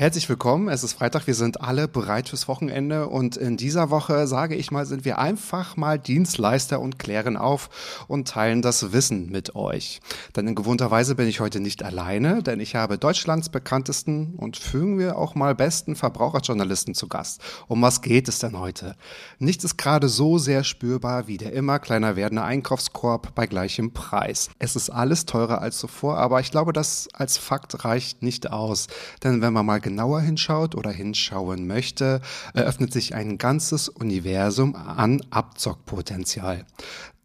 Herzlich willkommen. Es ist Freitag. Wir sind alle bereit fürs Wochenende. Und in dieser Woche, sage ich mal, sind wir einfach mal Dienstleister und klären auf und teilen das Wissen mit euch. Denn in gewohnter Weise bin ich heute nicht alleine, denn ich habe Deutschlands bekanntesten und fügen wir auch mal besten Verbraucherjournalisten zu Gast. Um was geht es denn heute? Nichts ist gerade so sehr spürbar wie der immer kleiner werdende Einkaufskorb bei gleichem Preis. Es ist alles teurer als zuvor, aber ich glaube, das als Fakt reicht nicht aus. Denn wenn man mal genauer hinschaut oder hinschauen möchte, eröffnet sich ein ganzes Universum an Abzockpotenzial.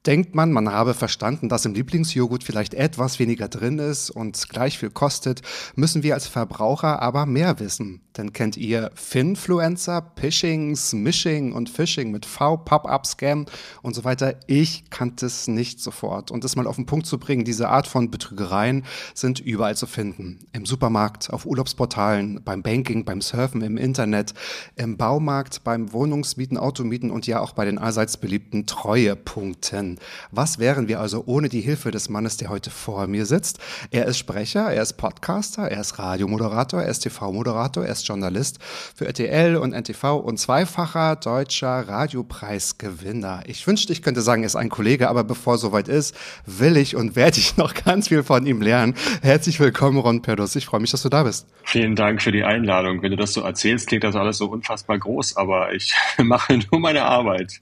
Denkt man, man habe verstanden, dass im Lieblingsjoghurt vielleicht etwas weniger drin ist und gleich viel kostet, müssen wir als Verbraucher aber mehr wissen. Denn kennt ihr Finfluencer, Pishing, Smishing und Phishing mit V, Pop-Up, Scam und so weiter? Ich kannte es nicht sofort. Und das mal auf den Punkt zu bringen, diese Art von Betrügereien sind überall zu finden. Im Supermarkt, auf Urlaubsportalen, beim Banking, beim Surfen, im Internet, im Baumarkt, beim Wohnungsmieten, Automieten und ja auch bei den allseits beliebten Treuepunkten. Was wären wir also ohne die Hilfe des Mannes, der heute vor mir sitzt? Er ist Sprecher, er ist Podcaster, er ist Radiomoderator, er ist TV-Moderator, er ist Journalist für RTL und NTV und zweifacher deutscher Radiopreisgewinner. Ich wünschte, ich könnte sagen, er ist ein Kollege, aber bevor soweit ist, will ich und werde ich noch ganz viel von ihm lernen. Herzlich willkommen, Ron Perdus. Ich freue mich, dass du da bist. Vielen Dank für die Einladung. Wenn du das so erzählst, klingt das alles so unfassbar groß, aber ich mache nur meine Arbeit.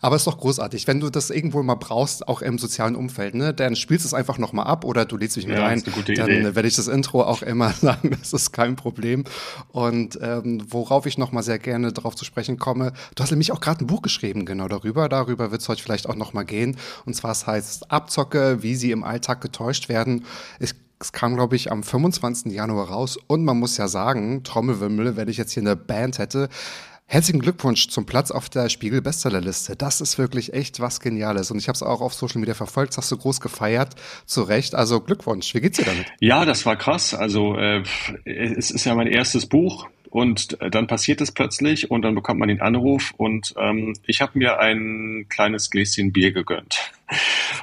Aber es ist doch großartig, wenn du das irgendwo mal brauchst, auch im sozialen Umfeld, ne? Dann spielst du es einfach nochmal ab oder du lädst mich mit Ja, ein. dann Idee. werde ich das Intro auch immer sagen, das ist kein Problem. Und ähm, worauf ich nochmal sehr gerne darauf zu sprechen komme, du hast nämlich auch gerade ein Buch geschrieben, genau darüber. Darüber wird es heute vielleicht auch nochmal gehen. Und zwar es heißt Abzocke, wie sie im Alltag getäuscht werden. Ich es kam, glaube ich, am 25. Januar raus. Und man muss ja sagen, Trommelwimmel, wenn ich jetzt hier eine Band hätte, Herzlichen Glückwunsch zum Platz auf der Spiegel Bestsellerliste. Das ist wirklich echt was Geniales. Und ich habe es auch auf Social Media verfolgt, das hast du groß gefeiert, zu Recht. Also Glückwunsch. Wie geht's dir damit? Ja, das war krass. Also äh, es ist ja mein erstes Buch und dann passiert es plötzlich und dann bekommt man den Anruf und ähm, ich habe mir ein kleines Gläschen Bier gegönnt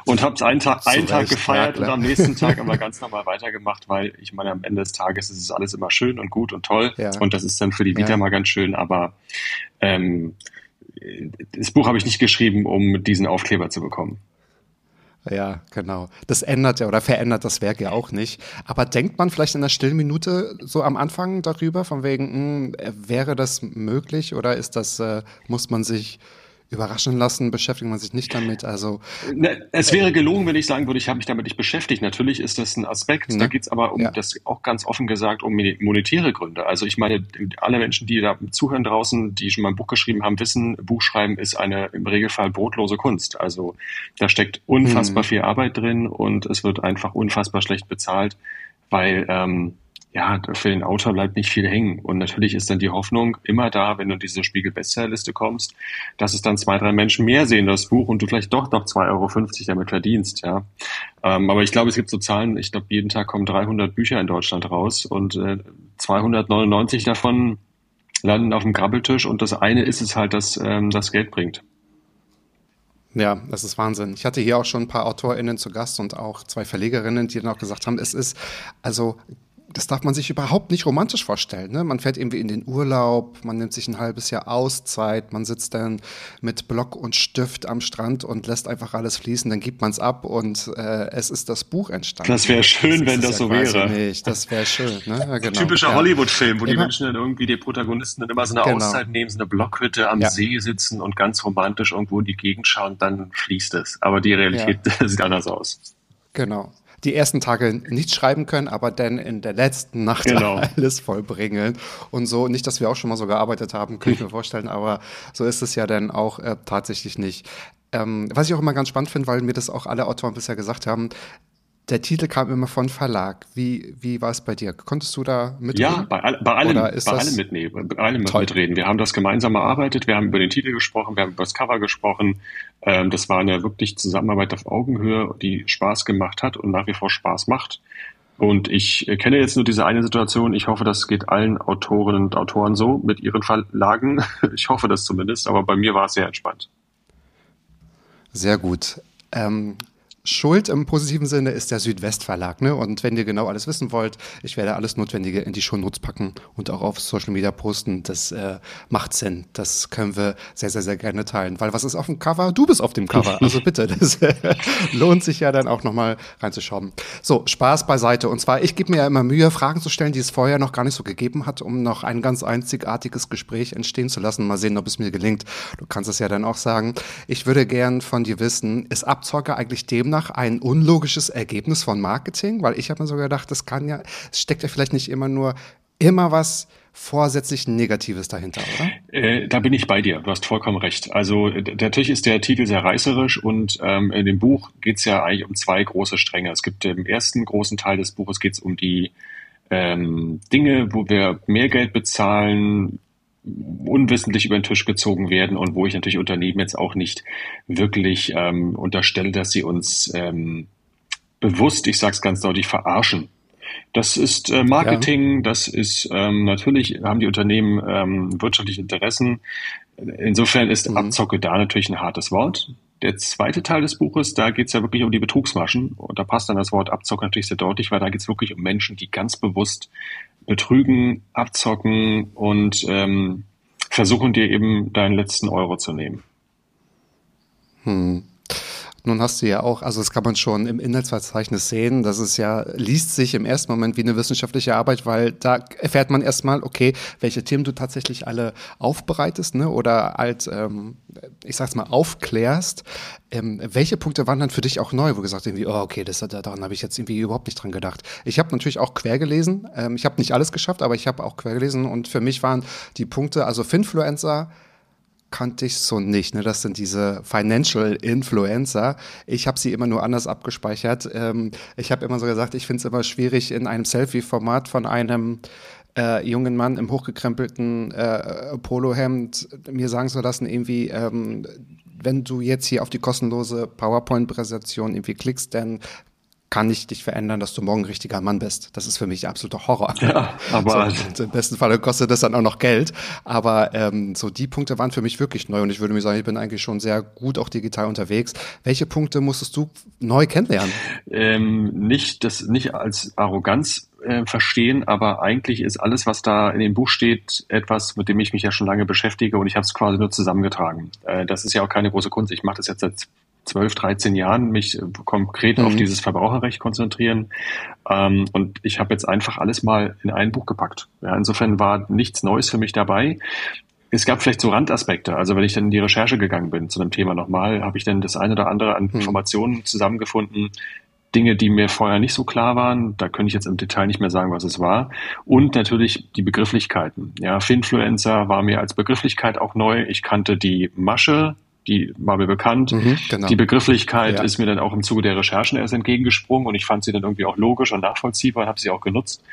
und habe es einen Tag, einen Tag gefeiert ja, und am nächsten Tag aber ganz normal weitergemacht, weil ich meine, am Ende des Tages ist es alles immer schön und gut und toll Ja. und das ist dann für die Vita Ja. mal ganz schön, aber ähm, das Buch habe ich nicht geschrieben, um diesen Aufkleber zu bekommen. Ja, genau. Das ändert ja oder verändert das Werk ja auch nicht. Aber denkt man vielleicht in der stillen Minute so am Anfang darüber, von wegen, mh, wäre das möglich oder ist das, äh, muss man sich überraschen lassen, beschäftigt man sich nicht damit? Also, Es wäre gelogen, wenn ich sagen würde, ich habe mich damit nicht beschäftigt. Natürlich ist das ein Aspekt, Ne? da geht es aber um Ja. das auch ganz offen gesagt um monetäre Gründe. Also ich meine, alle Menschen, die da zuhören draußen, die schon mal ein Buch geschrieben haben, wissen, Buchschreiben ist eine im Regelfall brotlose Kunst. Also da steckt unfassbar Mhm. viel Arbeit drin und es wird einfach unfassbar schlecht bezahlt, weil ähm, ja, für den Autor bleibt nicht viel hängen. Und natürlich ist dann die Hoffnung immer da, wenn du in diese Spiegel-Bestsellerliste kommst, dass es dann zwei, drei Menschen mehr sehen, das Buch, und du vielleicht doch noch 2,50 Euro damit verdienst, ja. Ähm, aber ich glaube, es gibt so Zahlen, ich glaube, jeden Tag kommen 300 Bücher in Deutschland raus und äh, 299 davon landen auf dem Grabbeltisch und das eine ist es halt, dass ähm, das Geld bringt. Ja, das ist Wahnsinn. Ich hatte hier auch schon ein paar AutorInnen zu Gast und auch zwei Verlegerinnen, die dann auch gesagt haben, es ist, also das darf man sich überhaupt nicht romantisch vorstellen. Ne? Man fährt irgendwie in den Urlaub, man nimmt sich ein halbes Jahr Auszeit, man sitzt dann mit Block und Stift am Strand und lässt einfach alles fließen, dann gibt man es ab und äh, es ist das Buch entstanden. Das wäre schön, wenn ist das es so wäre. Nicht. Das wäre schön. Ne? Ja, genau. Typischer ja. Hollywood-Film, wo die Menschen dann irgendwie, die Protagonisten dann immer so eine Genau. Auszeit nehmen, so eine Blockhütte am Ja. See sitzen und ganz romantisch irgendwo in die Gegend schauen, dann fließt es. Aber die Realität sieht anders aus. Genau. Die ersten Tage nicht schreiben können, aber dann in der letzten Nacht genau. alles vollbringen und so. Nicht, dass wir auch schon mal so gearbeitet haben, kann ich mir vorstellen, aber so ist es ja dann auch äh, tatsächlich nicht. Ähm, was ich auch immer ganz spannend finde, weil mir das auch alle Autoren bisher gesagt haben, der Titel kam immer von Verlag. Wie, wie war es bei dir? Konntest du da mitreden? Ja, bei, bei allem, bei allem mitnehmen, bei allem toll. mitreden. Wir haben das gemeinsam erarbeitet, wir haben über den Titel gesprochen, wir haben über das Cover gesprochen. Ähm, das war eine wirklich Zusammenarbeit auf Augenhöhe, die Spaß gemacht hat und nach wie vor Spaß macht. Und ich kenne jetzt nur diese eine Situation. Ich hoffe, das geht allen Autorinnen und Autoren so mit ihren Verlagen. Ich hoffe das zumindest, aber bei mir war es sehr entspannt. Sehr gut. Ähm, Schuld im positiven Sinne ist der Südwestverlag. Ne? Und wenn ihr genau alles wissen wollt, ich werde alles Notwendige in die Shownotes packen und auch auf Social Media posten. Das äh, macht Sinn. Das können wir sehr, sehr, sehr gerne teilen. Weil was ist auf dem Cover? Du bist auf dem Cover. Also bitte, das äh, lohnt sich ja dann auch nochmal reinzuschauen. So, Spaß beiseite. Und zwar, ich gebe mir ja immer Mühe, Fragen zu stellen, die es vorher noch gar nicht so gegeben hat, um noch ein ganz einzigartiges Gespräch entstehen zu lassen. Mal sehen, ob es mir gelingt. Du kannst es ja dann auch sagen. Ich würde gern von dir wissen, ist Abzocker eigentlich demnach ein unlogisches Ergebnis von Marketing? Weil ich habe mir sogar gedacht, das kann ja, es steckt ja vielleicht nicht immer nur immer was vorsätzlich Negatives dahinter, oder? Äh, da bin ich bei dir. Du hast vollkommen recht. Also natürlich ist der Titel sehr reißerisch und ähm, in dem Buch geht es ja eigentlich um zwei große Stränge. Es gibt im ersten großen Teil des Buches geht es um die ähm, Dinge, wo wir mehr Geld bezahlen, unwissentlich über den Tisch gezogen werden und wo ich natürlich Unternehmen jetzt auch nicht wirklich ähm, unterstelle, dass sie uns ähm, bewusst, ich sage es ganz deutlich, verarschen. Das ist äh, Marketing, ja. das ist ähm, natürlich haben die Unternehmen ähm, wirtschaftliche Interessen. Insofern ist mhm. Abzocke da natürlich ein hartes Wort. Der zweite Teil des Buches, da geht es ja wirklich um die Betrugsmaschen. Und da passt dann das Wort Abzocke natürlich sehr deutlich, weil da geht es wirklich um Menschen, die ganz bewusst betrügen, abzocken und ähm, versuchen dir eben deinen letzten Euro zu nehmen. Hm. Nun hast du ja auch, also das kann man schon im Inhaltsverzeichnis sehen, das ist ja, liest sich im ersten Moment wie eine wissenschaftliche Arbeit, weil da erfährt man erstmal, okay, welche Themen du tatsächlich alle aufbereitest, ne, oder halt, ähm, ich sag's mal, aufklärst. Ähm, welche Punkte waren dann für dich auch neu, wo gesagt irgendwie, oh, okay, das, daran habe ich jetzt irgendwie überhaupt nicht dran gedacht. Ich habe natürlich auch quer gelesen, ähm, ich habe nicht alles geschafft, aber ich habe auch quer gelesen und für mich waren die Punkte, also Finfluencer, kannte ich so nicht. Ne? Das sind diese Financial Influencer. Ich habe sie immer nur anders abgespeichert. Ähm, ich habe immer so gesagt, ich finde es immer schwierig, in einem Selfie-Format von einem äh, jungen Mann im hochgekrempelten äh, Polohemd mir sagen zu lassen, irgendwie, ähm, wenn du jetzt hier auf die kostenlose PowerPoint-Präsentation irgendwie klickst, dann kann ich dich verändern, dass du morgen ein richtiger Mann bist. Das ist für mich absoluter Horror. Ja, aber so, im besten Fall kostet das dann auch noch Geld. Aber ähm, so die Punkte waren für mich wirklich neu und ich würde mir sagen, ich bin eigentlich schon sehr gut auch digital unterwegs. Welche Punkte musstest du neu kennenlernen? Ähm, nicht das nicht als Arroganz äh, verstehen, aber eigentlich ist alles, was da in dem Buch steht, etwas, mit dem ich mich ja schon lange beschäftige und ich habe es quasi nur zusammengetragen. Äh, das ist ja auch keine große Kunst. Ich mache das jetzt seit 12, 13 Jahren mich konkret mhm. auf dieses Verbraucherrecht konzentrieren. Ähm, und ich habe jetzt einfach alles mal in ein Buch gepackt. Ja, insofern war nichts Neues für mich dabei. Es gab vielleicht so Randaspekte. Also wenn ich dann in die Recherche gegangen bin zu einem Thema nochmal, habe ich dann das eine oder andere an mhm. Informationen zusammengefunden, Dinge, die mir vorher nicht so klar waren. Da könnte ich jetzt im Detail nicht mehr sagen, was es war. Und natürlich die Begrifflichkeiten. Ja, Finfluencer war mir als Begrifflichkeit auch neu. Ich kannte die Masche, die war mir bekannt. Mhm, genau. Die Begrifflichkeit ja. ist mir dann auch im Zuge der Recherchen erst entgegengesprungen und ich fand sie dann irgendwie auch logisch und nachvollziehbar und habe sie auch genutzt.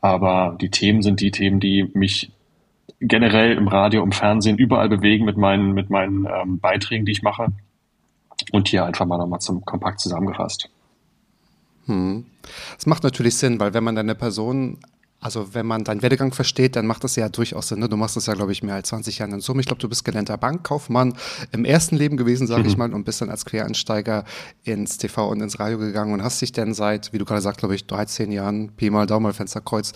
Aber die Themen sind die Themen, die mich generell im Radio, im Fernsehen überall bewegen mit meinen, mit meinen ähm, Beiträgen, die ich mache. Und hier einfach mal nochmal zum Kompakt zusammengefasst. Hm. Das macht natürlich Sinn, weil wenn man eine Person also wenn man deinen Werdegang versteht, dann macht das ja durchaus Sinn. Ne? Du machst das ja, glaube ich, mehr als 20 Jahre in Summe. Ich glaube, du bist gelernter Bankkaufmann im ersten Leben gewesen, sage mhm. ich mal, und bist dann als Quereinsteiger ins TV und ins Radio gegangen und hast dich dann seit, wie du gerade sagst, glaube ich, 13 Jahren, Pi mal Daumen mal Fensterkreuz,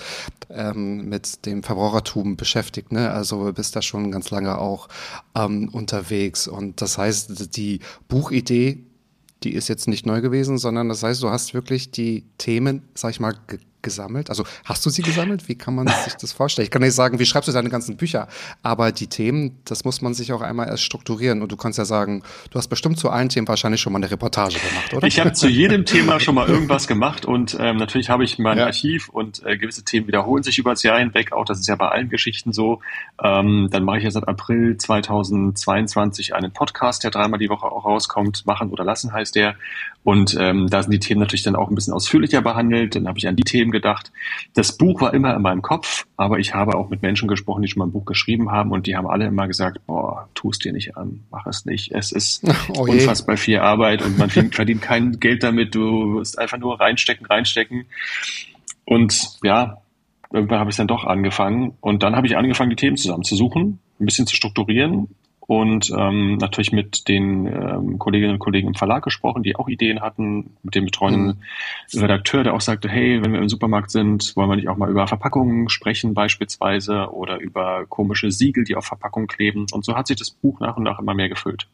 ähm, mit dem Verbrauchertum beschäftigt. Ne? Also bist da schon ganz lange auch ähm, unterwegs. Und das heißt, die Buchidee die ist jetzt nicht neu gewesen, sondern das heißt, du hast wirklich die Themen, sag ich mal, gesammelt? Also hast du sie gesammelt? Wie kann man sich das vorstellen? Ich kann nicht sagen, wie schreibst du deine ganzen Bücher? Aber die Themen, das muss man sich auch einmal erst strukturieren. Und du kannst ja sagen, du hast bestimmt zu allen Themen wahrscheinlich schon mal eine Reportage gemacht, oder? Ich habe zu jedem Thema schon mal irgendwas gemacht und ähm, natürlich habe ich mein ja. Archiv und äh, gewisse Themen wiederholen sich über das Jahr hinweg. Auch das ist ja bei allen Geschichten so. Ähm, dann mache ich ja seit April 2022 einen Podcast, der dreimal die Woche auch rauskommt. Machen oder lassen heißt der. Und ähm, da sind die Themen natürlich dann auch ein bisschen ausführlicher behandelt. Dann habe ich an die Themen gedacht. Das Buch war immer in meinem Kopf, aber ich habe auch mit Menschen gesprochen, die schon mal ein Buch geschrieben haben und die haben alle immer gesagt, boah, tu es dir nicht an, mach es nicht. Es ist oh unfassbar viel Arbeit und man verdient kein Geld damit. Du wirst einfach nur reinstecken, reinstecken. Und ja, irgendwann habe ich dann doch angefangen und dann habe ich angefangen, die Themen zusammenzusuchen, ein bisschen zu strukturieren und ähm, natürlich mit den ähm, Kolleginnen und Kollegen im Verlag gesprochen, die auch Ideen hatten, mit dem betreuenden mhm. Redakteur, der auch sagte, hey, wenn wir im Supermarkt sind, wollen wir nicht auch mal über Verpackungen sprechen beispielsweise oder über komische Siegel, die auf Verpackungen kleben. Und so hat sich das Buch nach und nach immer mehr gefüllt.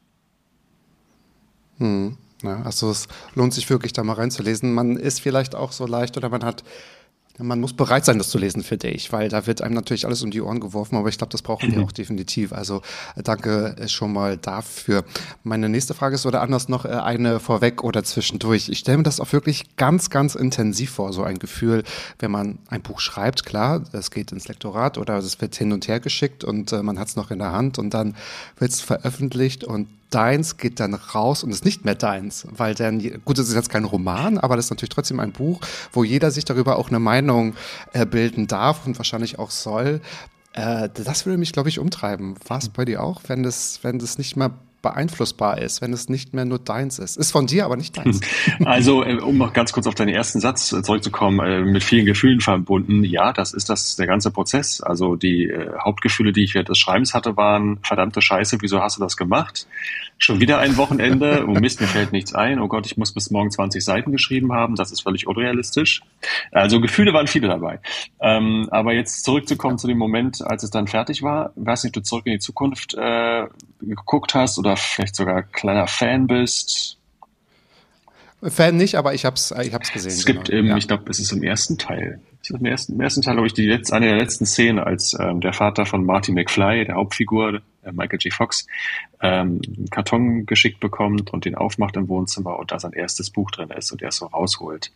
Hm. Ja, also es lohnt sich wirklich da mal reinzulesen. Man ist vielleicht auch so leicht oder man hat man muss bereit sein, das zu lesen, finde ich, weil da wird einem natürlich alles um die Ohren geworfen, aber ich glaube, das brauchen wir mhm. auch definitiv. Also äh, danke äh, schon mal dafür. Meine nächste Frage ist oder anders noch äh, eine vorweg oder zwischendurch. Ich stelle mir das auch wirklich ganz, ganz intensiv vor, so ein Gefühl, wenn man ein Buch schreibt, klar, es geht ins Lektorat oder es wird hin und her geschickt und man hat es noch in der Hand und dann wird es veröffentlicht und deins geht dann raus und ist nicht mehr deins, weil dann, gut, das ist jetzt kein Roman, aber das ist natürlich trotzdem ein Buch, wo jeder sich darüber auch eine Meinung äh, bilden darf und wahrscheinlich auch soll. Äh, das würde mich, glaube ich, umtreiben. War es bei dir auch, wenn das, wenn das nicht mehr beeinflussbar ist, wenn es nicht mehr nur deins ist. Ist von dir, aber nicht deins. Also, äh, um noch ganz kurz auf deinen ersten Satz äh, zurückzukommen, äh, mit vielen Gefühlen verbunden. Ja, das ist das, der ganze Prozess. Also die Hauptgefühle, die ich während des Schreibens hatte, waren verdammte Scheiße, wieso hast du das gemacht? Schon wieder ein Wochenende. Oh Mist, mir fällt nichts ein. Oh Gott, ich muss bis morgen 20 Seiten geschrieben haben. Das ist völlig unrealistisch. Also Gefühle waren viele dabei. Ähm, aber jetzt zurückzukommen zu dem Moment, als es dann fertig war. Ich weiß nicht, du zurück in die Zukunft äh, geguckt hast oder vielleicht sogar kleiner Fan bist. Fan nicht, aber ich habe es ich hab's gesehen. Es gibt, genau. im, ja. ich glaube, es ist im ersten Teil. Im ersten, Im ersten Teil habe ich die letzte, eine der letzten Szenen, als ähm, der Vater von Marty McFly, der Hauptfigur, äh, Michael J. Fox, ähm, einen Karton geschickt bekommt und den aufmacht im Wohnzimmer und da sein erstes Buch drin ist und er es so rausholt.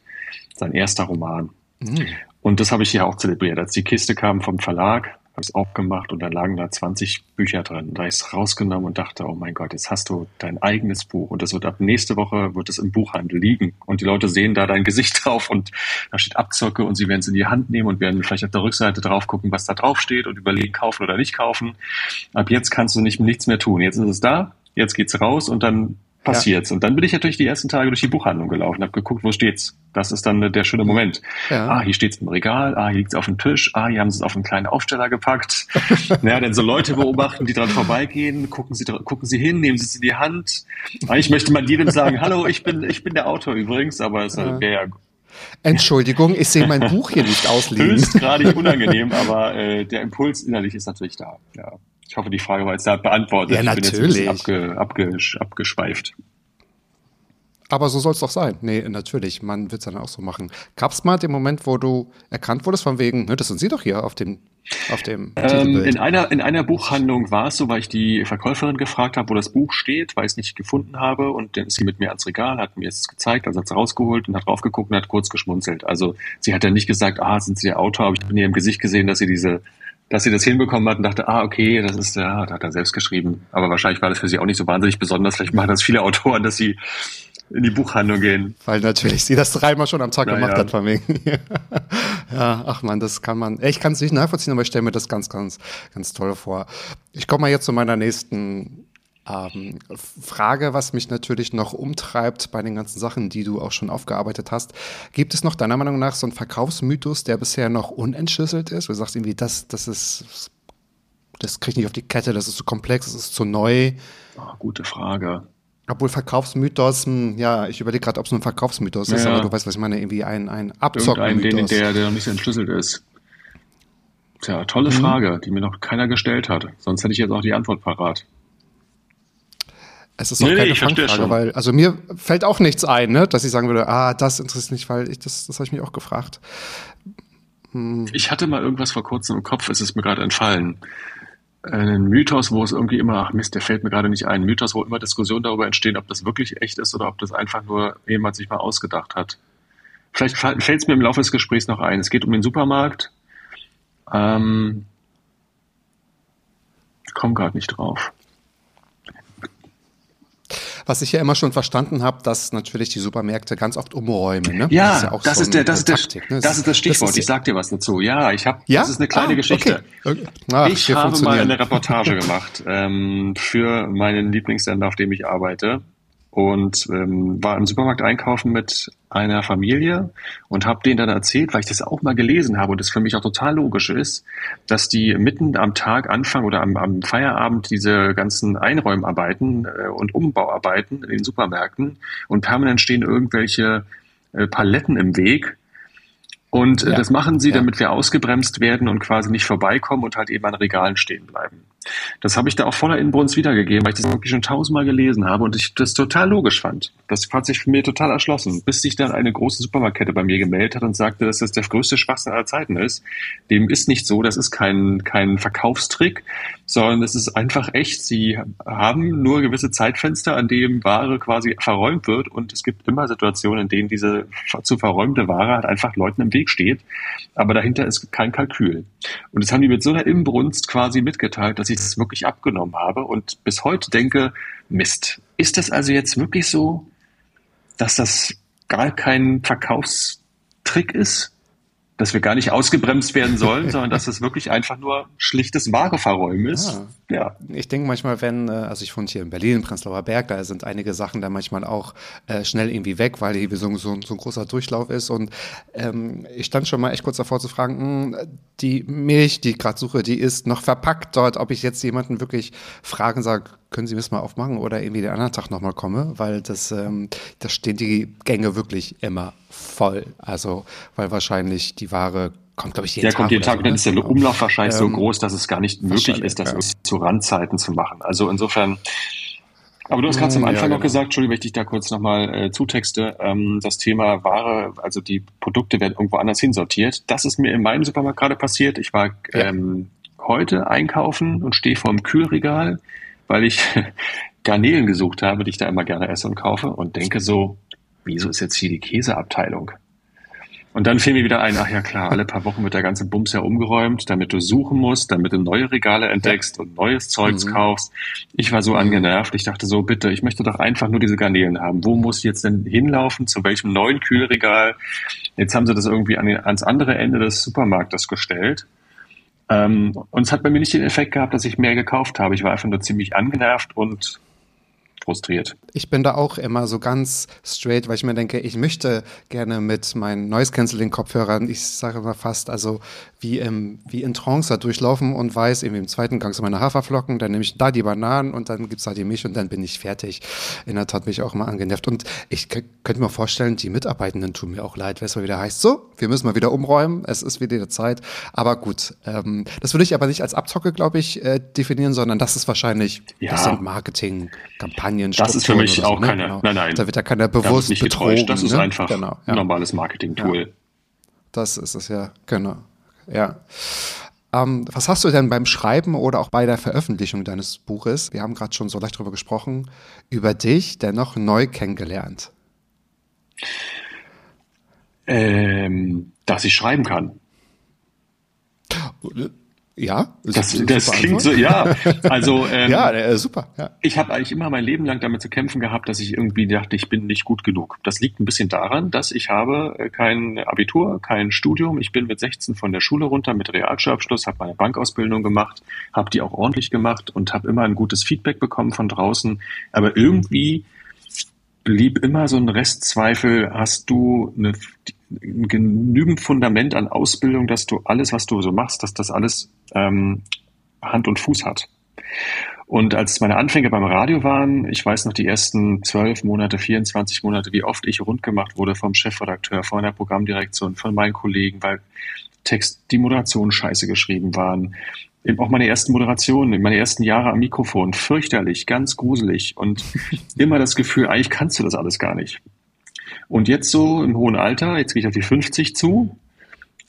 Sein erster Roman. Mhm. Und das habe ich hier auch zelebriert. Als die Kiste kam vom Verlag, habe es aufgemacht und da lagen da 20 Bücher drin. Da habe ich es rausgenommen und dachte, oh mein Gott, jetzt hast du dein eigenes Buch und das wird ab nächste Woche wird es im Buchhandel liegen und die Leute sehen da dein Gesicht drauf und da steht Abzocke und sie werden es in die Hand nehmen und werden vielleicht auf der Rückseite drauf gucken, was da drauf steht und überlegen, kaufen oder nicht kaufen. Ab jetzt kannst du nicht nichts mehr tun. Jetzt ist es da, jetzt geht's raus und dann passiert's. Ja. Und dann bin ich natürlich die ersten Tage durch die Buchhandlung gelaufen, habe geguckt, wo steht's. Das ist dann der schöne Moment. Ja. Ah, hier steht's im Regal, ah, hier liegt's auf dem Tisch, ah, hier haben sie es auf einen kleinen Aufsteller gepackt. ja, dann so Leute beobachten, die dran vorbeigehen, gucken sie, gucken sie hin, nehmen sie es in die Hand. Eigentlich möchte man jedem sagen, hallo, ich bin, ich bin der Autor übrigens, aber es ja. wäre ja Entschuldigung, ich sehe mein Buch hier nicht ausliegen. Höchst gerade unangenehm, aber äh, der Impuls innerlich ist natürlich da. Ja. Ich hoffe, die Frage war jetzt da beantwortet. Ja, natürlich. Ich bin jetzt abge, abge, abgeschweift. Aber so soll es doch sein. Nee, natürlich. Man wird es dann auch so machen. Gab es mal den Moment, wo du erkannt wurdest, von wegen, ne, das sind Sie doch hier auf dem, auf dem ähm, in, einer, in einer Buchhandlung war es so, weil ich die Verkäuferin gefragt habe, wo das Buch steht, weil ich es nicht gefunden habe. Und dann ist sie mit mir ans Regal, hat mir es gezeigt, also hat es rausgeholt und hat draufgeguckt und hat kurz geschmunzelt. Also sie hat ja nicht gesagt, ah, sind Sie der Autor? Aber ich habe in ihrem Gesicht gesehen, dass sie diese dass sie das hinbekommen hat und dachte, ah, okay, das ist, ja, das hat er selbst geschrieben. Aber wahrscheinlich war das für sie auch nicht so wahnsinnig besonders. Vielleicht machen das viele Autoren, dass sie in die Buchhandlung gehen. Weil natürlich sie das dreimal schon am Tag Na, gemacht ja. hat von wegen. ja, ach man, das kann man, ich kann es nicht nachvollziehen, aber ich stelle mir das ganz, ganz, ganz toll vor. Ich komme mal jetzt zu meiner nächsten ähm, Frage, was mich natürlich noch umtreibt bei den ganzen Sachen, die du auch schon aufgearbeitet hast. Gibt es noch deiner Meinung nach so einen Verkaufsmythos, der bisher noch unentschlüsselt ist? Du sagst irgendwie, das, das ist, das kriege ich nicht auf die Kette, das ist zu komplex, das ist zu neu. Oh, gute Frage. Obwohl Verkaufsmythos, hm, ja, ich überlege gerade, ob es nur ein Verkaufsmythos ja, ist, aber du weißt, was ich meine, irgendwie ein, ein Abzockmythos. Der, der noch nicht entschlüsselt ist. Tja, tolle mhm. Frage, die mir noch keiner gestellt hat. Sonst hätte ich jetzt auch die Antwort parat. Es ist auch Nee, nee, keine verstehe Fangfrage, weil, also mir fällt auch nichts ein, ne, dass ich sagen würde, ah, das interessiert mich, weil ich, das, das habe ich mich auch gefragt. Ich hatte mal irgendwas vor kurzem im Kopf, es ist mir gerade entfallen. Ein Mythos, wo es irgendwie immer, ach Mist, der fällt mir gerade nicht ein. Mythos, wo immer Diskussionen darüber entstehen, ob das wirklich echt ist oder ob das einfach nur jemand sich mal ausgedacht hat. Vielleicht fällt es mir im Laufe des Gesprächs noch ein. Es geht um den Supermarkt. Ähm, ich komme gerade nicht drauf. Was ich ja immer schon verstanden habe, dass natürlich die Supermärkte ganz oft umräumen, ne? Ja, auch das so ist der, eine das ist der, Taktik, ne? das ist das Stichwort. ist ich sag dir was dazu. Ja, ich habe, ja? das ist eine kleine Ah, Geschichte. Okay. Ach, ich habe mal eine Reportage gemacht ähm, für meinen Lieblingssender, auf dem ich arbeite. Und ähm, war im Supermarkt einkaufen mit einer Familie und habe denen dann erzählt, weil ich das auch mal gelesen habe und das für mich auch total logisch ist, dass die mitten am Tag anfangen oder am, am Feierabend diese ganzen Einräumarbeiten äh, und Umbauarbeiten in den Supermärkten und permanent stehen irgendwelche äh, Paletten im Weg, und äh, Ja. das machen sie, Ja. damit wir ausgebremst werden und quasi nicht vorbeikommen und halt eben an Regalen stehen bleiben. Das habe ich da auch voller Inbrunst wiedergegeben, weil ich das wirklich schon tausendmal gelesen habe und ich das total logisch fand. Das hat sich für mir total erschlossen, bis sich dann eine große Supermarktkette bei mir gemeldet hat und sagte, dass das der größte Schwachsinn aller Zeiten ist. Dem ist nicht so, das ist kein, kein Verkaufstrick, sondern es ist einfach echt. Sie haben nur gewisse Zeitfenster, an denen Ware quasi verräumt wird und es gibt immer Situationen, in denen diese zu verräumte Ware halt einfach Leuten im Weg steht, aber dahinter ist kein Kalkül. Und das haben die mit so einer Inbrunst quasi mitgeteilt, dass ich das wirklich abgenommen habe und bis heute denke, Mist, ist das also jetzt wirklich so, dass das gar kein Verkaufstrick ist? Dass wir gar nicht ausgebremst werden sollen, sondern dass es wirklich einfach nur schlichtes Wareverräumen ist? Ja. Ich denke manchmal, wenn, äh, also ich wohne hier in Berlin, in Prenzlauer Berg, da sind einige Sachen da manchmal auch äh, schnell irgendwie weg, weil hier so, so, so ein großer Durchlauf ist. Und ähm, ich stand schon mal echt kurz davor zu fragen, mh, die Milch, die ich gerade suche, die ist noch verpackt dort, ob ich jetzt jemanden wirklich fragen sage, können Sie mir das mal aufmachen oder irgendwie den anderen Tag nochmal komme, weil das, ähm, da stehen die Gänge wirklich immer voll. Also, weil wahrscheinlich die Ware kommt, glaube ich, jeden Der Tag. kommt jeden Tag und dann ne? ist der Genau. Umlauf wahrscheinlich so Ähm, groß, dass es gar nicht möglich wahrscheinlich, ist, das ja. zu Randzeiten zu machen. Also insofern. Aber du hast gerade Mm, am ja, Anfang noch genau. gesagt, Entschuldigung, wenn ich dich da kurz nochmal äh, zutexte, ähm, das Thema Ware, also die Produkte werden irgendwo anders hinsortiert. Das ist mir in meinem Supermarkt gerade passiert. Ich war Ja. ähm, heute einkaufen und stehe vor dem Kühlregal, weil ich Garnelen gesucht habe, die ich da immer gerne esse und kaufe und denke so, wieso ist jetzt hier die Käseabteilung? Und dann fiel mir wieder ein, ach ja klar, alle paar Wochen wird der ganze Bums ja umgeräumt, damit du suchen musst, damit du neue Regale entdeckst und neues Zeugs Mhm. kaufst. Ich war so angenervt, ich dachte so, bitte, ich möchte doch einfach nur diese Garnelen haben. Wo muss ich jetzt denn hinlaufen? Zu welchem neuen Kühlregal? Jetzt haben sie das irgendwie an ans andere Ende des Supermarktes gestellt. Ähm, und es hat bei mir nicht den Effekt gehabt, dass ich mehr gekauft habe. Ich war einfach nur ziemlich angenervt und frustriert. Ich bin da auch immer so ganz straight, weil ich mir denke, ich möchte gerne mit meinen Noise-Canceling-Kopfhörern, ich sage immer fast, also wie, im, wie in Trance da durchlaufen und weiß, irgendwie im zweiten Gang sind meine Haferflocken, dann nehme ich da die Bananen und dann gibt's da die Milch und dann bin ich fertig. In der Tat bin ich auch immer angenervt. Und ich könnte mir vorstellen, die Mitarbeitenden tun mir auch leid, wenn es mal wieder heißt, so, wir müssen mal wieder umräumen, es ist wieder Zeit. Aber gut, ähm, das würde ich aber nicht als Abzocke, glaube ich, äh, definieren, sondern das ist wahrscheinlich, Ja. das sind Marketing-Kampagnen, Das ist für mich so, auch ne? keine, Genau. nein, nein. Da wird ja keiner Da bewusst nicht betrogen. getäuscht. Das ist ne? einfach genau, ein ja. normales Marketing-Tool. Das ist es ja, genau. Ja. Ähm, was hast du denn beim Schreiben oder auch bei der Veröffentlichung deines Buches, wir haben gerade schon so leicht drüber gesprochen, über dich dennoch neu kennengelernt? Ähm, dass ich schreiben kann. Ja? Das, das klingt Antwort. so, ja. Also ähm, Ja, äh, super. Ja. ich habe eigentlich immer mein Leben lang damit zu kämpfen gehabt, dass ich irgendwie dachte, ich bin nicht gut genug. Das liegt ein bisschen daran, dass ich habe äh, kein Abitur, kein Studium. Ich bin mit 16 von der Schule runter mit Realschulabschluss, habe meine Bankausbildung gemacht, habe die auch ordentlich gemacht und habe immer ein gutes Feedback bekommen von draußen. Aber irgendwie blieb immer so ein Restzweifel, hast du eine, genügend Fundament an Ausbildung, dass du alles, was du so machst, dass das alles ähm, Hand und Fuß hat. Und als meine Anfänge beim Radio waren, ich weiß noch die ersten zwölf Monate, 24 Monate, wie oft ich rund gemacht wurde vom Chefredakteur, von der Programmdirektion, von meinen Kollegen, weil Text, die Moderation scheiße geschrieben waren, eben auch meine ersten Moderationen, meine ersten Jahre am Mikrofon, fürchterlich, ganz gruselig und immer das Gefühl, eigentlich kannst du das alles gar nicht. Und jetzt so im hohen Alter, jetzt gehe ich auf die 50 zu,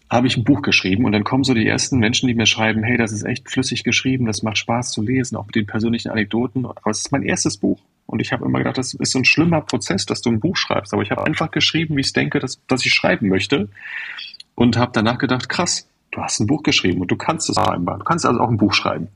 habe ich ein Buch geschrieben und dann kommen so die ersten Menschen, die mir schreiben, hey, das ist echt flüssig geschrieben, das macht Spaß zu lesen, auch mit den persönlichen Anekdoten. Aber es ist mein erstes Buch. Und ich habe immer gedacht, das ist so ein schlimmer Prozess, dass du ein Buch schreibst. Aber ich habe einfach geschrieben, wie ich denke, dass, dass ich schreiben möchte. Und habe danach gedacht, krass, du hast ein Buch geschrieben und du kannst es scheinbar. Du kannst also auch ein Buch schreiben.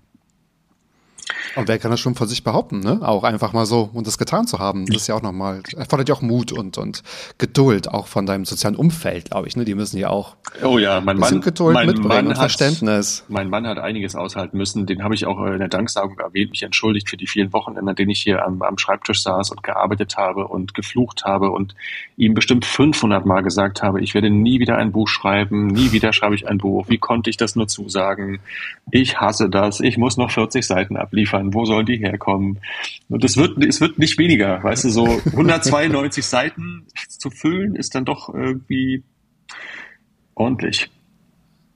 Und wer kann das schon von sich behaupten, ne? Auch einfach mal so und das getan zu haben. Das ist ja auch nochmal, erfordert ja auch Mut und, und Geduld, auch von deinem sozialen Umfeld, glaube ich, ne? Die müssen ja auch oh ja, mein Mann, Geduld mein mitbringen Mann und hat, Verständnis. Mein Mann hat einiges aushalten müssen. Den habe ich auch in der Danksagung erwähnt, mich entschuldigt für die vielen Wochenende, an denen ich hier am, am Schreibtisch saß und gearbeitet habe und geflucht habe und ihm bestimmt 500 Mal gesagt habe, ich werde nie wieder ein Buch schreiben, nie wieder schreibe ich ein Buch. Wie konnte ich das nur zusagen? Ich hasse das. Ich muss noch 40 Seiten abliefern. Wo sollen die herkommen? Und es wird, es wird nicht weniger. Weißt du, so 192 Seiten zu füllen ist dann doch irgendwie ordentlich.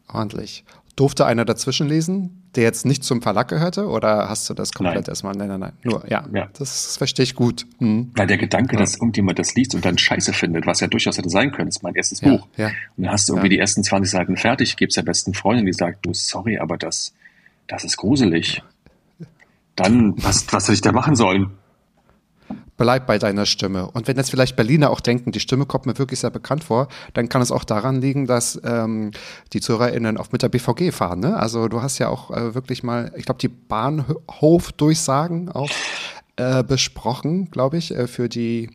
Ordentlich. Durfte einer dazwischen lesen, der jetzt nicht zum Verlag gehörte, oder hast du das komplett Nein. erstmal? Nein, nein, nein. Nur, ja. Ja. Das, verstehe ich gut. Hm. Weil der Gedanke, dass irgendjemand das liest und dann Scheiße findet, was ja durchaus hätte sein können, ist mein erstes Ja, Buch. ja. Und dann hast du irgendwie Ja. die ersten 20 Seiten fertig, gibst der besten Freundin, die sagt, du, sorry, aber das, das ist gruselig. Dann, was, was hätte ich da machen sollen? Bleib bei deiner Stimme. Und wenn jetzt vielleicht Berliner auch denken, die Stimme kommt mir wirklich sehr bekannt vor, dann kann es auch daran liegen, dass ähm, die ZuhörerInnen oft mit der BVG fahren. Ne? Also du hast ja auch äh, wirklich mal, ich glaube, die Bahnhofdurchsagen auch äh, besprochen, glaube ich, äh, für die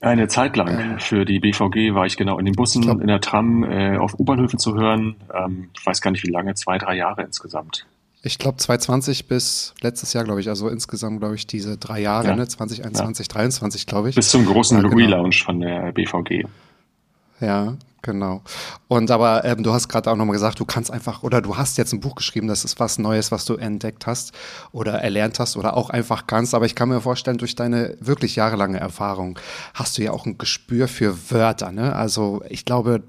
Eine Zeit lang für die BVG war ich genau in den Bussen, glaub- in der Tram, äh, auf U-Bahnhöfen zu hören. Ähm, ich weiß gar nicht, wie lange, zwei, drei Jahre insgesamt. Ich glaube 2020 bis letztes Jahr, glaube ich, also insgesamt, glaube ich, diese drei Jahre, Ja. ne? 2021, 2023, glaube ich. Bis zum großen Ja, genau. Relaunch von der BVG. Ja, genau. Und aber ähm, du hast gerade auch nochmal gesagt, du kannst einfach, oder du hast jetzt ein Buch geschrieben, das ist was Neues, was du entdeckt hast oder erlernt hast oder auch einfach kannst. Aber ich kann mir vorstellen, durch deine wirklich jahrelange Erfahrung hast du ja auch ein Gespür für Wörter. Ne? Also ich glaube,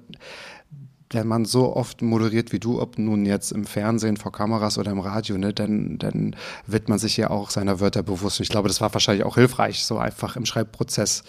wenn man so oft moderiert wie du, ob nun jetzt im Fernsehen, vor Kameras oder im Radio, ne, dann, dann wird man sich ja auch seiner Wörter bewusst. Und ich glaube, das war wahrscheinlich auch hilfreich, so einfach im Schreibprozess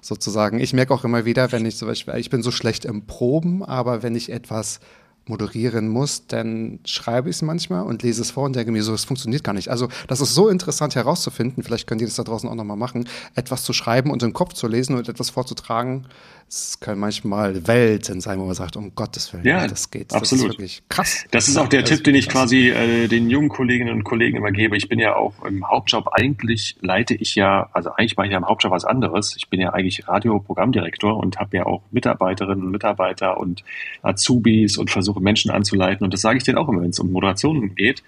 sozusagen. Ich merke auch immer wieder, wenn ich zum Beispiel, ich bin so schlecht im Proben, aber wenn ich etwas moderieren muss, dann schreibe ich es manchmal und lese es vor und denke mir so, es funktioniert gar nicht. Also das ist so interessant herauszufinden, vielleicht könnt ihr das da draußen auch nochmal machen, etwas zu schreiben und im Kopf zu lesen und etwas vorzutragen. Es können manchmal Welten sein, wo man sagt, um Gottes Willen, Ja, das geht. absolut. Das ist wirklich krass. Das ist auch der Das Tipp, den ich krass. quasi äh, den jungen Kolleginnen und Kollegen immer gebe. Ich bin ja auch im Hauptjob eigentlich leite ich ja, also eigentlich mache ich ja im Hauptjob was anderes. Ich bin ja eigentlich Radioprogrammdirektor und habe ja auch Mitarbeiterinnen und Mitarbeiter und Azubis und versuche Menschen anzuleiten. Und das sage ich denen auch immer, wenn es um Moderationen geht.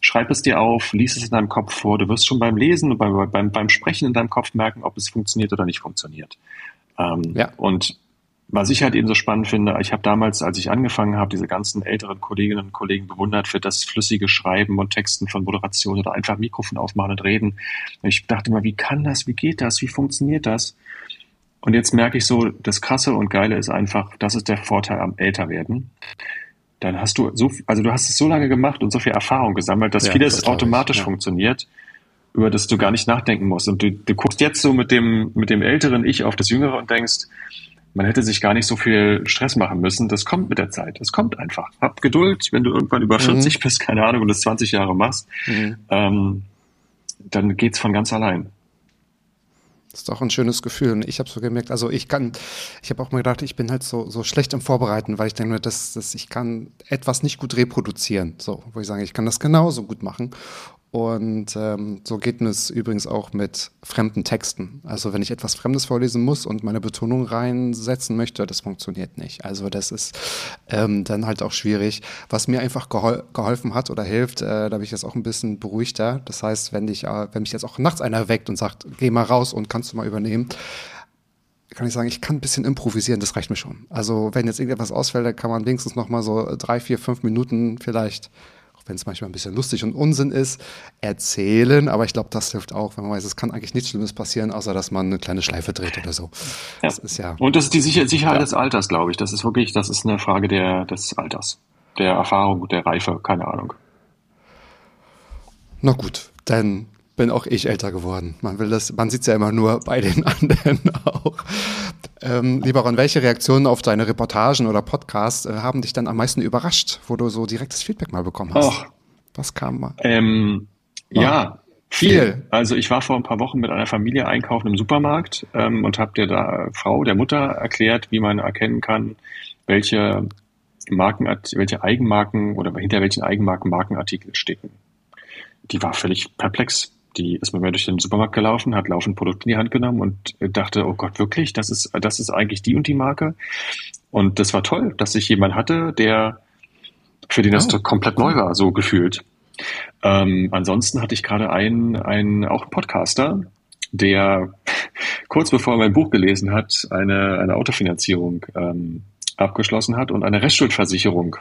Schreib es dir auf, lies es in deinem Kopf vor. Du wirst schon beim Lesen und beim, beim, beim Sprechen in deinem Kopf merken, ob es funktioniert oder nicht funktioniert. Ähm, Ja. Und was ich halt eben so spannend finde, ich habe damals, als ich angefangen habe, diese ganzen älteren Kolleginnen und Kollegen bewundert für das flüssige Schreiben und Texten von Moderation oder einfach Mikrofon aufmachen und reden. Ich dachte immer, wie kann das, wie geht das, wie funktioniert das? Und jetzt merke ich so, das Krasse und Geile ist einfach, das ist der Vorteil am Älterwerden. Dann hast du so, also du hast es so lange gemacht und so viel Erfahrung gesammelt, dass Ja, vieles das ich, automatisch ja. funktioniert, über das du gar nicht nachdenken musst. Und du, du guckst jetzt so mit dem, mit dem älteren Ich auf das Jüngere und denkst, man hätte sich gar nicht so viel Stress machen müssen. Das kommt mit der Zeit. Das kommt einfach. Hab Geduld, wenn du irgendwann über 40 bist, keine Ahnung, und das 20 Jahre machst, ähm, dann geht's von ganz allein. Das ist doch ein schönes Gefühl. Und ich habe so gemerkt, also ich kann, ich habe auch mal gedacht, ich bin halt so, so schlecht im Vorbereiten, weil ich denke, mir, dass, dass ich kann etwas nicht gut reproduzieren. So, wo ich sage, ich kann das genauso gut machen. Und ähm, so geht es übrigens auch mit fremden Texten. Also wenn ich etwas Fremdes vorlesen muss und meine Betonung reinsetzen möchte, das funktioniert nicht. Also das ist ähm, dann halt auch schwierig. Was mir einfach gehol geholfen hat oder hilft, äh, da bin ich jetzt auch ein bisschen beruhigter. Das heißt, wenn ich, äh, wenn mich jetzt auch nachts einer weckt und sagt, geh mal raus und kannst du mal übernehmen, kann ich sagen, ich kann ein bisschen improvisieren, das reicht mir schon. Also wenn jetzt irgendetwas ausfällt, dann kann man wenigstens noch mal so drei, vier, fünf Minuten vielleicht, wenn es manchmal ein bisschen lustig und Unsinn ist, erzählen. Aber ich glaube, das hilft auch, wenn man weiß, es kann eigentlich nichts Schlimmes passieren, außer dass man eine kleine Schleife dreht oder so. Das ist ja. Und das ist die Sicher Sicherheit des Alters, glaube ich. Das ist wirklich, das ist eine Frage der, des Alters, der Erfahrung, der Reife, keine Ahnung. Na gut, dann bin auch ich älter geworden. Man will das, man sieht es ja immer nur bei den anderen auch. Ähm, lieber Ron, welche Reaktionen auf deine Reportagen oder Podcasts äh, haben dich dann am meisten überrascht, wo du so direktes Feedback mal bekommen hast? Och, Was kam mal? ähm, Oh. ja, viel. Also ich war vor ein paar Wochen mit einer Familie einkaufen im Supermarkt ähm, und habe der da Frau, der Mutter erklärt, wie man erkennen kann, welche Marken, welche Eigenmarken oder hinter welchen Eigenmarken Markenartikel stecken. Die war völlig perplex. Die ist mit mir durch den Supermarkt gelaufen, hat laufend Produkte in die Hand genommen und dachte, oh Gott, wirklich? Das ist, das ist eigentlich die und die Marke? Und das war toll, dass ich jemand hatte, der, für den das Oh, komplett neu war, so gefühlt. Ähm, ansonsten hatte ich gerade einen, einen, auch einen Podcaster, der kurz bevor er mein Buch gelesen hat, eine, eine Autofinanzierung ähm, abgeschlossen hat und eine Restschuldversicherung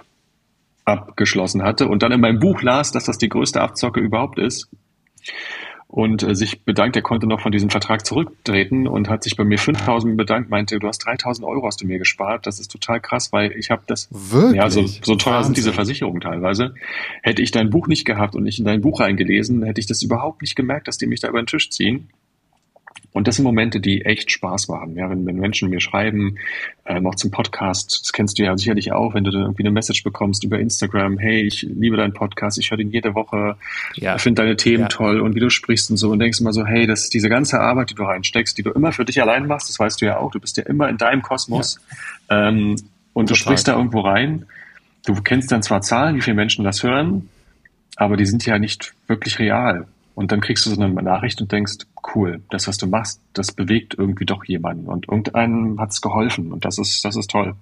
abgeschlossen hatte und dann in meinem Buch las, dass das die größte Abzocke überhaupt ist und äh, sich bedankt, er konnte noch von diesem Vertrag zurücktreten und hat sich bei mir 5000 bedankt, meinte, du hast 3000 Euro hast du mir gespart, das ist total krass, weil ich habe das, Wirklich? ja, so, so teuer sind diese Wahnsinn. Versicherungen teilweise. Hätte ich dein Buch nicht gehabt und nicht in dein Buch reingelesen, hätte ich das überhaupt nicht gemerkt, dass die mich da über den Tisch ziehen. Und das sind Momente, die echt Spaß machen. Ja, wenn, wenn Menschen mir schreiben, ähm, auch zum Podcast, das kennst du ja sicherlich auch, wenn du dann irgendwie eine Message bekommst über Instagram, hey, ich liebe deinen Podcast, ich höre den jede Woche, Ja. ich finde deine Themen Ja. toll und wie du sprichst und so und denkst immer so, hey, das ist diese ganze Arbeit, die du reinsteckst, die du immer für dich allein machst, das weißt du ja auch, du bist ja immer in deinem Kosmos ähm, und du Total. sprichst da irgendwo rein. Du kennst dann zwar Zahlen, wie viele Menschen das hören, aber die sind ja nicht wirklich real. Und dann kriegst du so eine Nachricht und denkst, cool, das, was du machst, das bewegt irgendwie doch jemanden. Und irgendeinem hat's geholfen. Und das ist, das ist toll.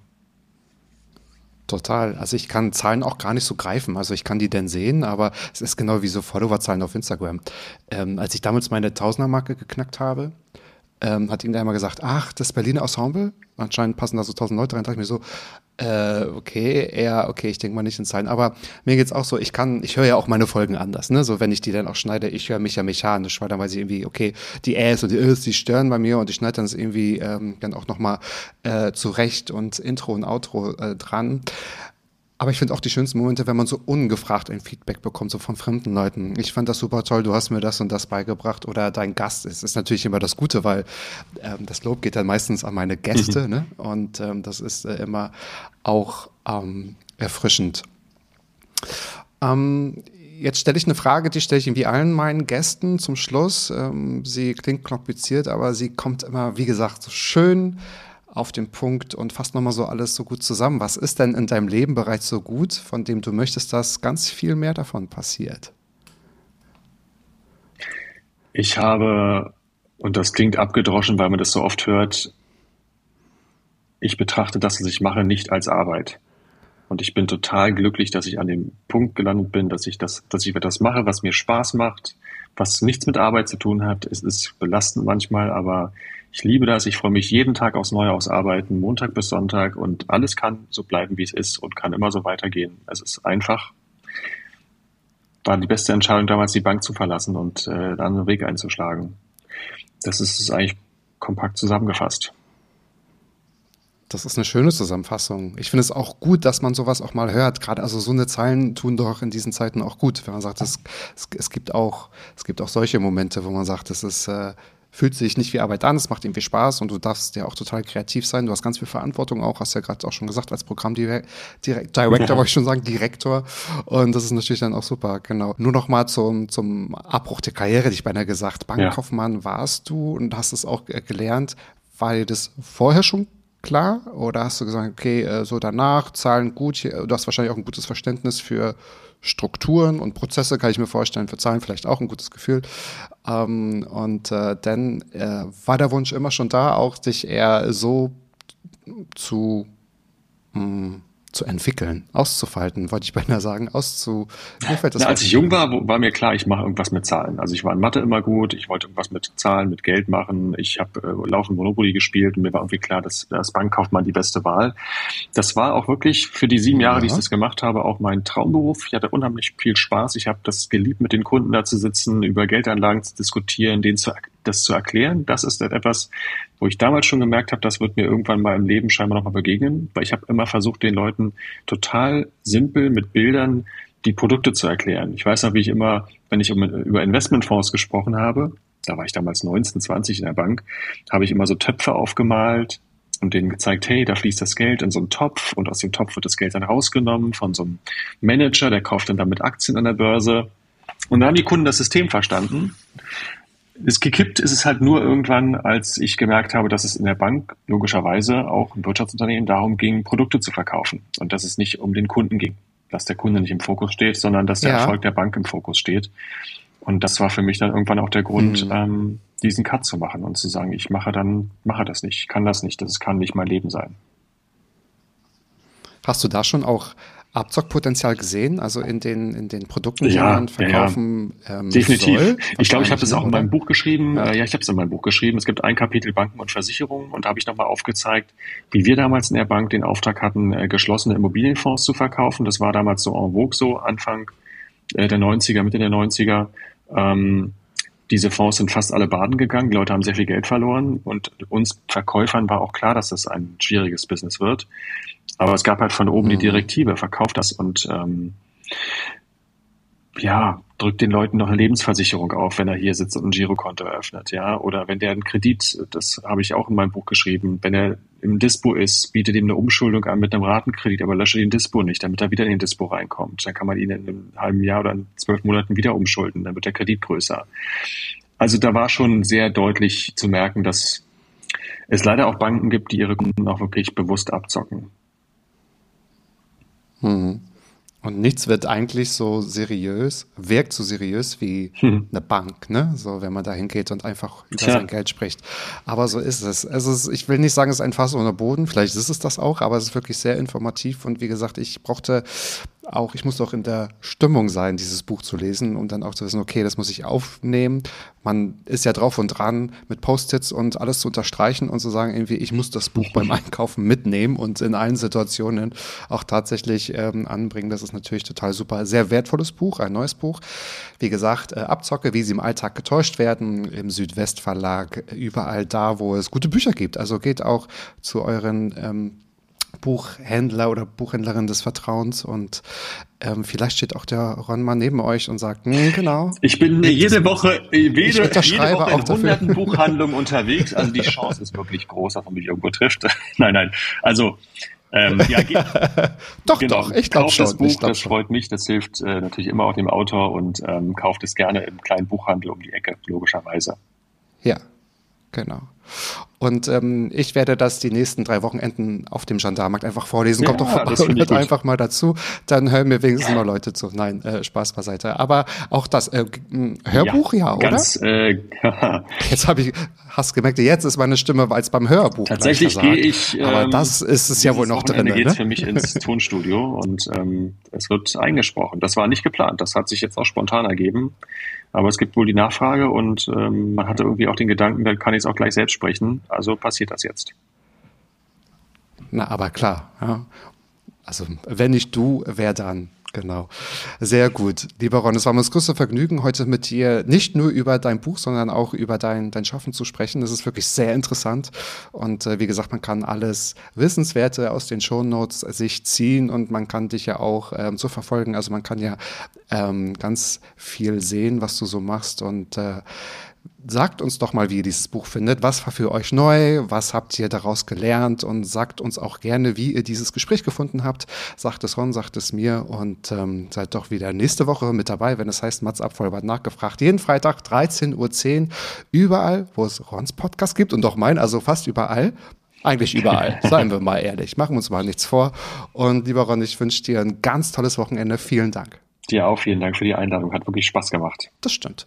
Total. Also ich kann Zahlen auch gar nicht so greifen. Also ich kann die denn sehen, aber es ist genau wie so Followerzahlen auf Instagram. Ähm, als ich damals meine Tausendermarke geknackt habe, ähm, hat irgendwer mal gesagt, ach, das Berliner Ensemble, anscheinend passen da so tausend Leute rein, dachte ich mir so, äh, okay, eher, okay, ich denke mal nicht in Zahlen, aber mir geht's auch so, ich kann, ich höre ja auch meine Folgen anders, ne, so wenn ich die dann auch schneide, ich höre mich ja mechanisch, weil dann weiß ich irgendwie, okay, die Äs und die Ös, die stören bei mir und ich schneide dann irgendwie ähm, dann auch nochmal äh, zurecht und Intro und Outro äh, dran. Aber ich finde auch die schönsten Momente, wenn man so ungefragt ein Feedback bekommt, so von fremden Leuten. Ich fand das super toll, du hast mir das und das beigebracht oder dein Gast ist. ist natürlich immer das Gute, weil ähm, das Lob geht dann meistens an meine Gäste ne? und ähm, das ist äh, immer auch ähm, erfrischend. Ähm, jetzt stelle ich eine Frage, die stelle ich irgendwie allen meinen Gästen zum Schluss. Ähm, sie klingt kompliziert, aber sie kommt immer, wie gesagt, so schön auf den Punkt und fasst nochmal so alles so gut zusammen. Was ist denn in deinem Leben bereits so gut, von dem du möchtest, dass ganz viel mehr davon passiert? Ich habe, und das klingt abgedroschen, weil man das so oft hört, ich betrachte das, was ich mache, nicht als Arbeit. Und ich bin total glücklich, dass ich an dem Punkt gelandet bin, dass ich das, dass ich etwas mache, was mir Spaß macht, was nichts mit Arbeit zu tun hat. Es ist belastend manchmal, aber ich liebe das. Ich freue mich jeden Tag aufs Neue aufs Arbeiten, Montag bis Sonntag und alles kann so bleiben, wie es ist und kann immer so weitergehen. Es ist einfach, war die beste Entscheidung damals, die Bank zu verlassen und äh, einen anderen Weg einzuschlagen. Das ist es eigentlich kompakt zusammengefasst. Das ist eine schöne Zusammenfassung. Ich finde es auch gut, dass man sowas auch mal hört. Gerade also so eine Zeilen tun doch in diesen Zeiten auch gut, wenn man sagt, es, es, es gibt auch es gibt auch solche Momente, wo man sagt, es ist äh, fühlt sich nicht wie Arbeit an, es macht irgendwie Spaß und du darfst ja auch total kreativ sein. Du hast ganz viel Verantwortung auch, hast ja gerade auch schon gesagt, als Programmdirektor, Ja. wollte ich schon sagen, Direktor. Und das ist natürlich dann auch super, genau. Nur noch mal zum, zum Abbruch der Karriere, hätte ich beinahe gesagt. Bankkaufmann warst du und hast es auch äh, gelernt. War dir das vorher schon klar? Oder hast du gesagt, okay, äh, so danach, Zahlen gut, du hast wahrscheinlich auch ein gutes Verständnis für Strukturen und Prozesse, kann ich mir vorstellen, für Zahlen vielleicht auch ein gutes Gefühl. Ähm, und äh, dann äh, war der Wunsch immer schon da, auch dich eher so zu, mh, zu entwickeln, auszufalten, wollte ich beinahe sagen, auszu... Mir fällt das Na, als ich jung war, war mir klar, ich mache irgendwas mit Zahlen. Also ich war in Mathe immer gut, ich wollte irgendwas mit Zahlen, mit Geld machen. Ich habe äh, laufend Monopoly gespielt und mir war irgendwie klar, dass das Bankkaufmann die beste Wahl. Das war auch wirklich für die sieben Jahre, die ich Ja. das gemacht habe, auch mein Traumberuf. Ich hatte unheimlich viel Spaß. Ich habe das geliebt, mit den Kunden da zu sitzen, über Geldanlagen zu diskutieren, denen zu, das zu erklären. Das ist etwas, wo ich damals schon gemerkt habe, das wird mir irgendwann mal im Leben scheinbar nochmal begegnen, weil ich habe immer versucht, den Leuten total simpel mit Bildern die Produkte zu erklären. Ich weiß noch, wie ich immer, wenn ich über Investmentfonds gesprochen habe, da war ich damals 19, 20 in der Bank, habe ich immer so Töpfe aufgemalt und denen gezeigt, hey, da fließt das Geld in so einen Topf und aus dem Topf wird das Geld dann rausgenommen von so einem Manager, der kauft dann damit Aktien an der Börse. Und dann haben die Kunden das System verstanden. Es gekippt ist es halt nur irgendwann, als ich gemerkt habe, dass es in der Bank logischerweise auch im Wirtschaftsunternehmen darum ging, Produkte zu verkaufen und dass es nicht um den Kunden ging, dass der Kunde nicht im Fokus steht, sondern dass der ja. Erfolg der Bank im Fokus steht. Und das war für mich dann irgendwann auch der Grund, mhm. ähm, diesen Cut zu machen und zu sagen, ich mache dann, mache das nicht, ich kann das nicht, das kann nicht mein Leben sein. Hast du da schon auch Abzockpotenzial gesehen, also in den, in den Produkten, die ja, man verkaufen ja, ähm, Definitiv. Soll? Ich glaube, ich habe das auch in meinem Buch geschrieben. Ja, äh, ja ich habe es in meinem Buch geschrieben. Es gibt ein Kapitel Banken und Versicherungen und da habe ich nochmal aufgezeigt, wie wir damals in der Bank den Auftrag hatten, äh, geschlossene Immobilienfonds zu verkaufen. Das war damals so en vogue so, Anfang äh, der 90er, Mitte der 90er. Ähm, diese Fonds sind fast alle baden gegangen. Die Leute haben sehr viel Geld verloren und uns Verkäufern war auch klar, dass das ein schwieriges Business wird. Aber es gab halt von oben mhm. die Direktive, verkauft das und ähm, ja, drückt den Leuten noch eine Lebensversicherung auf, wenn er hier sitzt und ein Girokonto eröffnet, ja. Oder wenn der einen Kredit, das habe ich auch in meinem Buch geschrieben, wenn er im Dispo ist, bietet ihm eine Umschuldung an mit einem Ratenkredit, aber lösche den Dispo nicht, damit er wieder in den Dispo reinkommt. Dann kann man ihn in einem halben Jahr oder in zwölf Monaten wieder umschulden, dann wird der Kredit größer. Also da war schon sehr deutlich zu merken, dass es leider auch Banken gibt, die ihre Kunden auch wirklich bewusst abzocken. Mhm. Und nichts wird eigentlich so seriös, wirkt so seriös wie hm. eine Bank, ne? So, wenn man da hingeht und einfach über Tja. sein Geld spricht. Aber so ist es. es ist, ich will nicht sagen, es ist ein Fass ohne Boden. Vielleicht ist es das auch, aber es ist wirklich sehr informativ. Und wie gesagt, ich brauchte auch, ich muss auch in der Stimmung sein, dieses Buch zu lesen und dann auch zu wissen, okay, das muss ich aufnehmen. Man ist ja drauf und dran, mit Post-its und alles zu unterstreichen und zu sagen, irgendwie, ich muss das Buch beim Einkaufen mitnehmen und in allen Situationen auch tatsächlich ähm, anbringen. Das ist natürlich total super. Sehr wertvolles Buch, ein neues Buch. Wie gesagt, äh, Abzocke, wie sie im Alltag getäuscht werden, im Südwestverlag, überall da, wo es gute Bücher gibt. Also geht auch zu euren ähm, Buchhändler oder Buchhändlerin des Vertrauens und ähm, vielleicht steht auch der Ron mal neben euch und sagt, genau. Ich bin jede Woche, jede, jede Woche in hunderten Buchhandlungen unterwegs, also die Chance ist wirklich groß, dass man mich irgendwo trifft. nein, nein, also ähm, ja, doch, genau, doch, ich glaube schon. Das Buch, das schon. freut mich, das hilft äh, natürlich immer auch dem Autor und ähm, kauft es gerne im kleinen Buchhandel um die Ecke, logischerweise. Ja, genau. Und ähm, ich werde das die nächsten drei Wochenenden auf dem Gendarmarkt einfach vorlesen. Kommt ja, doch vorbei und hört einfach mal dazu. Dann hören mir wenigstens mal Leute zu. Nein, äh, Spaß beiseite. Aber auch das äh, Hörbuch, ja, ja oder? Ganz, äh, jetzt habe ich, hast gemerkt, jetzt ist meine Stimme als beim Hörbuch. Tatsächlich gehe ich. Ähm, Aber das ist es ja wohl noch drin. geht ne? für mich ins Tonstudio und ähm, es wird eingesprochen. Das war nicht geplant. Das hat sich jetzt auch spontan ergeben. Aber es gibt wohl die Nachfrage und ähm, man hatte irgendwie auch den Gedanken, dann kann ich es auch gleich selbst sprechen. Also passiert das jetzt. Na, aber klar. Ja. Also wenn nicht du, wer dann? Genau. Sehr gut. Lieber Ron, es war mir das größte Vergnügen, heute mit dir nicht nur über dein Buch, sondern auch über dein, dein Schaffen zu sprechen. Das ist wirklich sehr interessant. Und äh, wie gesagt, man kann alles Wissenswerte aus den Shownotes sich ziehen und man kann dich ja auch ähm, so verfolgen. Also man kann ja ähm, ganz viel sehen, was du so machst. Und äh, sagt uns doch mal, wie ihr dieses Buch findet. Was war für euch neu? Was habt ihr daraus gelernt? Und sagt uns auch gerne, wie ihr dieses Gespräch gefunden habt. Sagt es Ron, sagt es mir und ähm, seid doch wieder nächste Woche mit dabei, wenn es heißt Mats Abvollbart nachgefragt. Jeden Freitag 13.10 Uhr überall, wo es Rons Podcast gibt und doch mein, also fast überall. Eigentlich überall, seien wir mal ehrlich. Machen wir uns mal nichts vor. Und lieber Ron, ich wünsche dir ein ganz tolles Wochenende. Vielen Dank. Dir auch vielen Dank für die Einladung. Hat wirklich Spaß gemacht. Das stimmt.